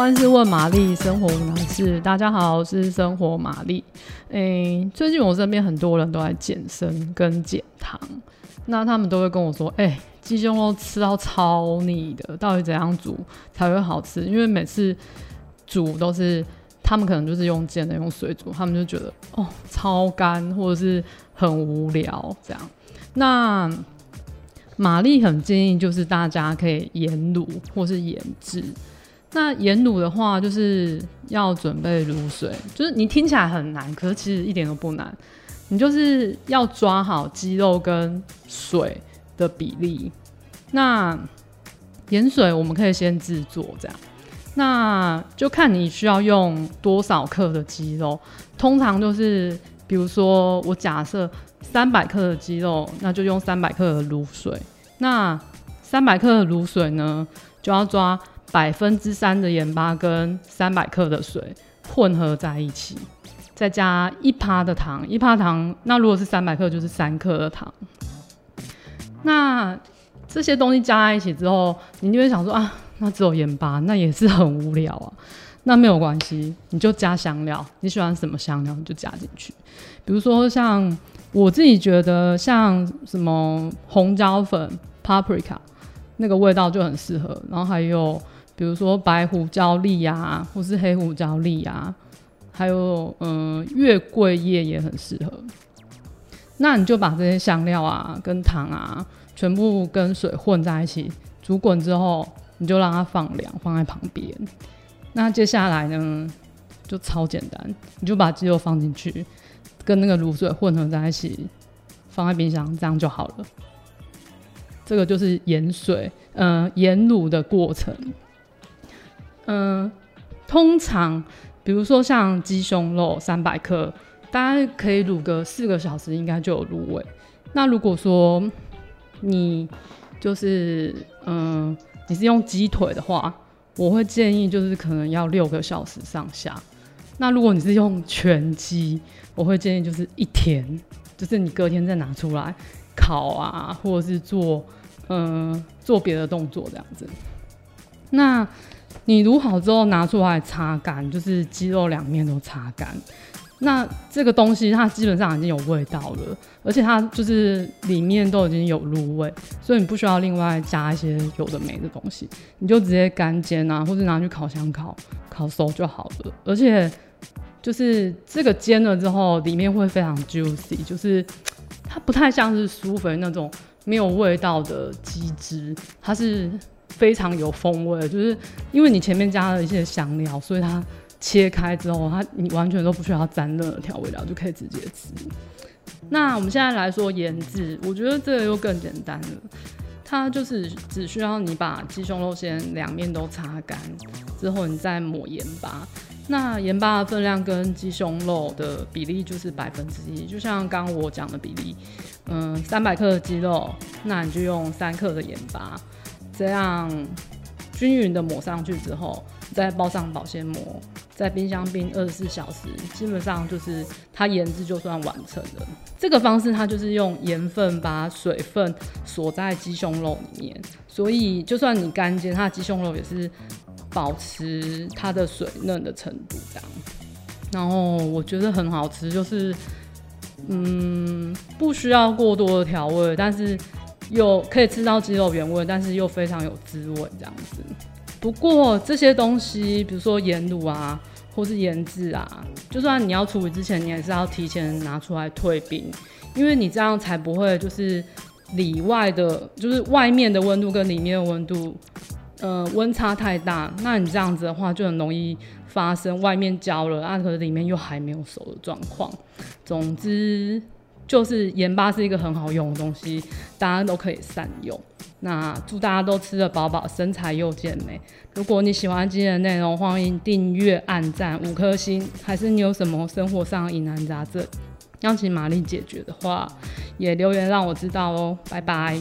万事问玛丽，生活无难事。大家好，我是生活玛丽。诶、欸，最近我身边很多人都在健身跟减糖，那他们都会跟我说：“哎、欸，鸡胸肉吃到超腻的，到底怎样煮才会好吃？”因为每次煮都是他们可能就是用煎的，用水煮，他们就觉得哦超干或者是很无聊这样。那玛丽很建议就是大家可以盐卤或是盐渍。那盐卤的话，就是要准备卤水，就是你听起来很难，可是其实一点都不难。你就是要抓好鸡肉跟水的比例。那盐水我们可以先制作这样，那就看你需要用多少克的鸡肉。通常就是，比如说我假设三百克的鸡肉，那就用三百克的卤水。那三百克的卤水呢，就要抓。百分之三的盐巴跟三百克的水混合在一起，再加一趴的糖，一趴糖，那如果是三百克就是三克的糖。那这些东西加在一起之后，你就会想说啊，那只有盐巴，那也是很无聊啊。那没有关系，你就加香料，你喜欢什么香料你就加进去。比如说像我自己觉得像什么红椒粉 （paprika） 那个味道就很适合，然后还有。比如说白胡椒粒啊，或是黑胡椒粒啊，还有嗯月桂叶也很适合。那你就把这些香料啊跟糖啊全部跟水混在一起煮滚之后，你就让它放凉，放在旁边。那接下来呢就超简单，你就把鸡肉放进去，跟那个卤水混合在一起，放在冰箱，这样就好了。这个就是盐水嗯盐卤的过程。嗯，通常比如说像鸡胸肉三百克，大概可以卤个四个小时，应该就有入味。那如果说你就是嗯，你是用鸡腿的话，我会建议就是可能要六个小时上下。那如果你是用全鸡，我会建议就是一天，就是你隔天再拿出来烤啊，或者是做嗯做别的动作这样子。那你卤好之后拿出来擦干，就是鸡肉两面都擦干。那这个东西它基本上已经有味道了，而且它就是里面都已经有入味，所以你不需要另外加一些有的没的东西，你就直接干煎啊，或者拿去烤箱烤，烤熟就好了。而且就是这个煎了之后，里面会非常 juicy，就是它不太像是舒肥那种没有味道的鸡汁，它是。非常有风味，就是因为你前面加了一些香料，所以它切开之后，它你完全都不需要沾任何调味料就可以直接吃。那我们现在来说腌制，我觉得这个又更简单了，它就是只需要你把鸡胸肉先两面都擦干之后，你再抹盐巴。那盐巴的分量跟鸡胸肉的比例就是百分之一，就像刚刚我讲的比例，嗯，三百克的鸡肉，那你就用三克的盐巴。这样均匀的抹上去之后，再包上保鲜膜，在冰箱冰二十四小时，基本上就是它腌制就算完成了。这个方式它就是用盐分把水分锁在鸡胸肉里面，所以就算你干煎，它的鸡胸肉也是保持它的水嫩的程度这样。然后我觉得很好吃，就是嗯，不需要过多的调味，但是。有可以吃到鸡肉原味，但是又非常有滋味这样子。不过这些东西，比如说盐卤啊，或是腌制啊，就算你要处理之前，你还是要提前拿出来退冰，因为你这样才不会就是里外的，就是外面的温度跟里面的温度，呃，温差太大。那你这样子的话，就很容易发生外面焦了啊，可是里面又还没有熟的状况。总之。就是盐巴是一个很好用的东西，大家都可以善用。那祝大家都吃得饱饱，身材又健美。如果你喜欢今天的内容，欢迎订阅、按赞五颗星。还是你有什么生活上疑难杂症，要请玛丽解决的话，也留言让我知道哦。拜拜。